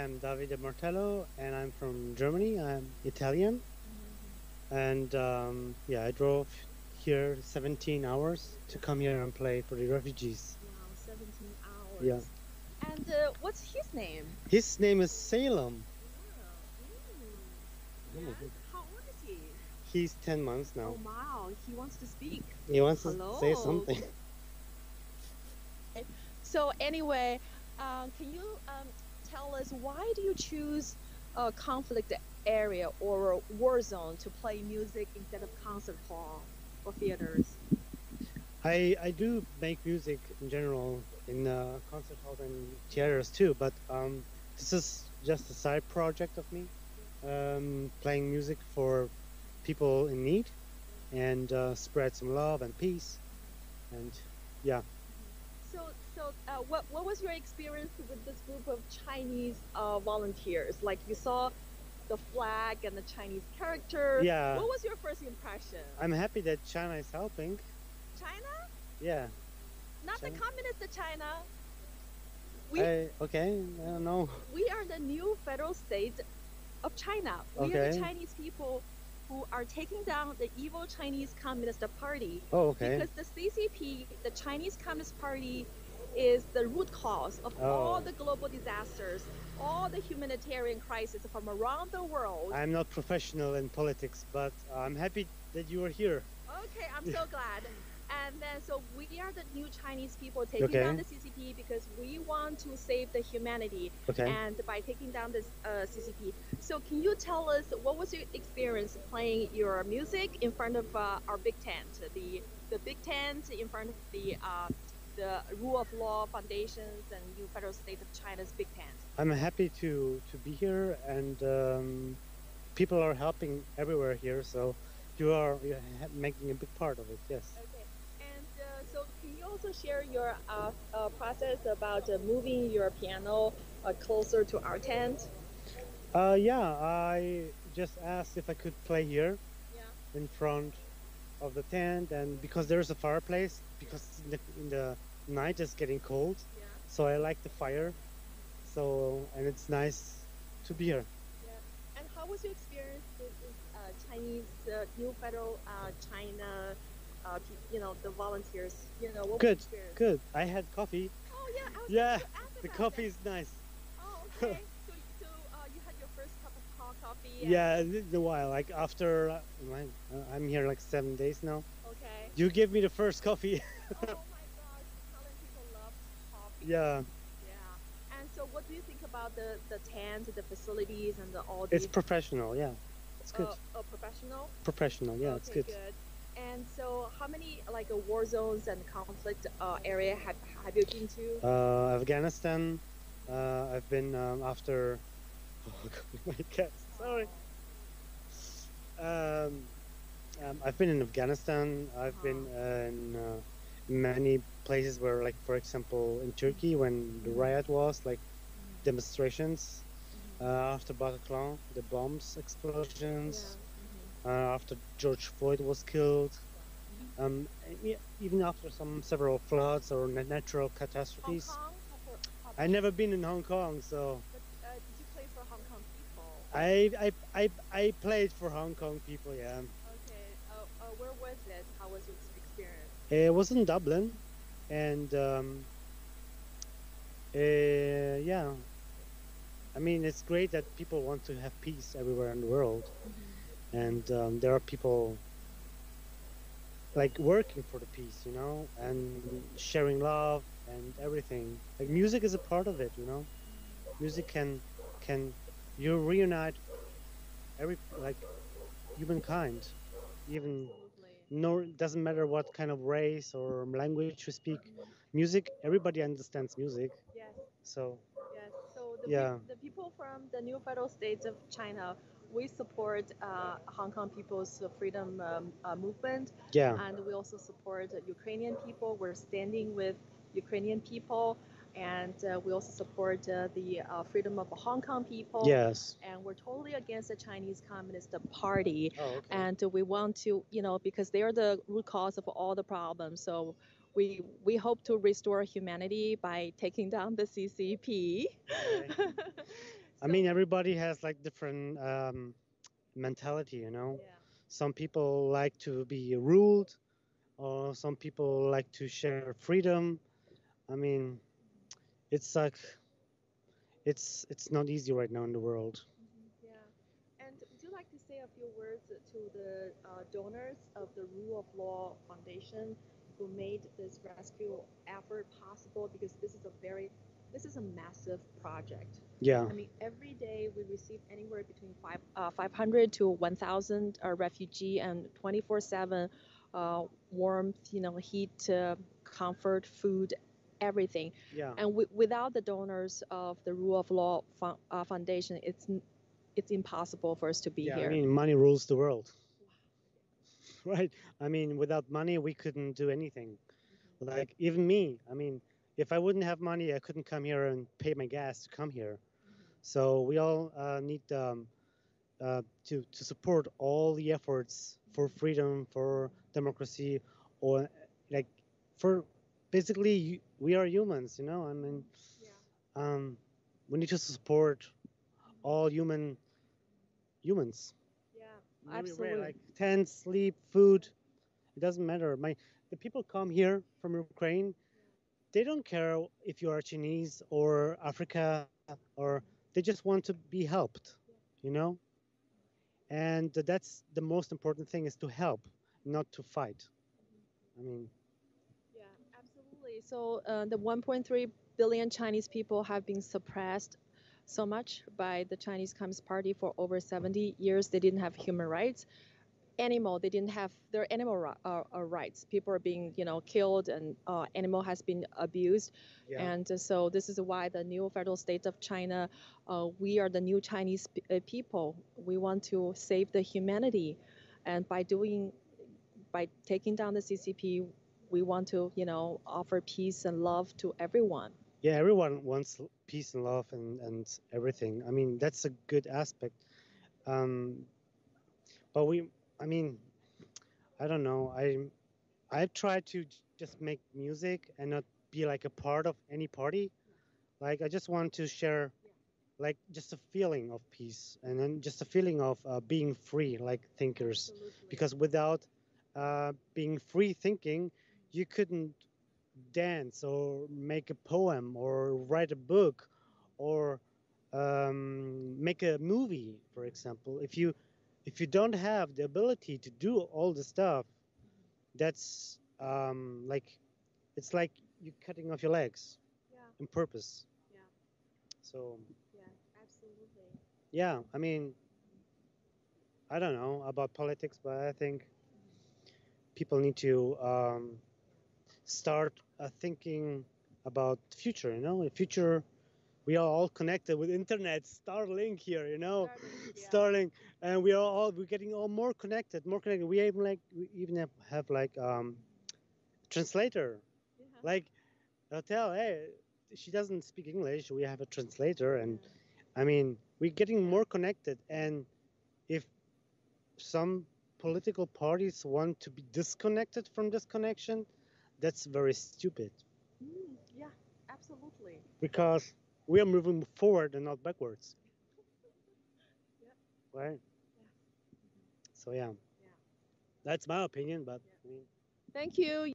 am Davide Martello, and I'm from Germany. I'm Italian, and um, yeah, I drove here 17 hours to come here and play for the refugees. Wow, 17 hours. Yeah. And uh, what's his name? His name is Salem. Yeah. How old is he? He's 10 months now. Oh, wow. He wants to speak. He wants to say something. So anyway, uh, can you um, tell us why do you choose a conflict area or a war zone to play music instead of concert hall or theaters? I I do make music in general in uh, concert halls and theaters too, but um, this is just a side project of me, um, playing music for people in need, and uh, spread some love and peace, and yeah. So, so uh, what what was your experience with this group of Chinese uh, volunteers? Like you saw the flag and the Chinese character. Yeah. What was your first impression? I'm happy that China is helping. China, Yeah. not the China? communist China. We I, okay. I don't know. we are the new federal state of China. We are the Chinese people who are taking down the evil Chinese Communist Party Oh, okay. because the CCP, the Chinese Communist Party, is the root cause of all Oh. the global disasters, all the humanitarian crises from around the world. I'm not professional in politics, but I'm happy that you are here. Okay, I'm so glad. And then, so we are the new Chinese people taking Okay. down the CCP because we want to save the humanity. Okay. And by taking down this uh, CCP, so can you tell us what was your experience playing your music in front of uh, our big tent, the the big tent in front of the uh, the Rule of Law Foundations and New Federal State of China's big tent? I'm happy to to be here, and um, people are helping everywhere here. So you are you're making a big part of it. Yes. Okay. And uh, so, can you also share your uh, uh, process about uh, moving your piano uh, closer to our tent? Uh, yeah. I just asked if I could play here Yeah. in front of the tent, and because there's a fireplace, because in the, in the night is getting cold, Yeah. so I like the fire. So and it's nice to be here. Yeah. And how was your experience with this uh, Chinese uh, New Federal uh, China? Uh, you know the volunteers. You know what Good. Good. I had coffee. Oh yeah. I was Yeah, going to ask The coffee that. is nice. Oh okay. so so uh, you had your first cup of co- coffee. Yeah, it's a while. Like after uh, I'm here like seven days now. Okay. You give me the first coffee. oh my gosh, Italian people love coffee. Yeah, Yeah. And so, what do you think about the the tent, the facilities, and the, all the? it's professional. Yeah, it's good. Uh, oh, professional. professional. Yeah, okay, it's good. And so, how many like uh, war zones and conflict uh, area have have you been to? Uh, Afghanistan. Uh, I've been um, after. Oh God, my cat. Sorry. Um, um, I've been in Afghanistan. I've been uh, in uh, many places where, like, for example, in Turkey when the riot was, like, demonstrations. Uh, after Bataclan, the bombs explosions. Yeah. uh, after George Floyd was killed, um, even after some several floods or na- natural catastrophes. Kong. How for- how I never been in Hong Kong, so but, uh, did you play for Hong Kong people? I I, I, I played for Hong Kong people. Yeah, Okay. Uh, uh, where was it? How was your experience? It was in Dublin, and um, uh, yeah. I mean, it's great that people want to have peace everywhere in the world, and um, there are people like working for the peace, you know, and sharing love and everything. Like music is a part of it, you know. Music can can you reunite every like humankind, even. No doesn't matter what kind of race or language you speak. Music, everybody understands music, Yes. so Yes. So the, Yeah. peop- the people from the new federal states of China, we support uh, Hong Kong people's freedom um, uh, movement, yeah, and we also support Ukrainian people. We're standing with Ukrainian people, and uh, we also support uh, the uh, freedom of the Hong Kong people. yes. And we're totally against the Chinese Communist Party. Oh, okay. and we want to you know because they are the root cause of all the problems so we we hope to restore humanity by taking down the ccp I mean, everybody has like different um, mentality, you know. yeah. Some people like to be ruled, or some people like to share freedom. I mean, it's like it's it's not easy right now in the world. Yeah. And would you like to say a few words to the uh, donors of the Rule of Law Foundation who made this rescue effort possible? Because this is a very, this is a massive project. Yeah, I mean, every day we receive anywhere between five, uh, 500 to 1,000 uh, refugee and 24/7 uh, warmth, you know, heat, uh, comfort, food, everything. yeah, And w- without the donors of the Rule of Law fo- uh, Foundation, it's n- it's impossible for us to be yeah. here. I mean, money rules the world, right? I mean, without money, we couldn't do anything. Like even me, I mean, if I wouldn't have money, I couldn't come here and pay my gas to come here. So we all uh, need um, uh, to to support all the efforts for freedom, for democracy, or like for basically we are humans, you know. I mean, yeah. um, we need to support all human humans. Yeah. Absolutely. like tent, sleep, food. It doesn't matter. My the people come here from Ukraine. They don't care if you are Chinese or Africa or they just want to be helped, you know. And that's the most important thing is to help, not to fight. I mean, Yeah, So uh, the 1.3 billion Chinese people have been suppressed so much by the Chinese Communist Party for over 70 years. They didn't have human rights. Animal, they didn't have their animal uh, uh, rights. People are being, you know, killed, and uh, animal has been abused. yeah, And so this is why the new federal state of China, uh, we are the new Chinese p- uh, people. We want to save the humanity, and by doing, by taking down the CCP, we want to, you know, offer peace and love to everyone. yeah. Everyone wants peace and love and and everything. I mean, that's a good aspect. Um, but we, I mean, I don't know. I I try to just make music and not be like a part of any party. Like I just want to share, like just a feeling of peace and then just a feeling of uh, being free, like thinkers. Because without uh, being free thinking, you couldn't dance or make a poem or write a book or um, make a movie, for example. If you if you don't have the ability to do all the stuff, that's um, like it's like you cutting off your legs Yeah, on purpose. Yeah. So yeah, absolutely. yeah, I mean, I don't know about politics, but I think people need to um, start uh, thinking about the future. You know, the future. We are all connected with internet, Starlink here. You know, Starlink, and we are all we're getting all more connected, more connected. We even like we even have, have like um, translator. Like, they'll tell, hey, she doesn't speak English. We have a translator, and I mean, we're getting more connected. And if some political parties want to be disconnected from this connection, that's very stupid Mm, yeah, absolutely. because we are moving forward and not backwards. Yeah. Right? Yeah. So, yeah. Yeah. That's my opinion, but Yeah. I mean, Thank you.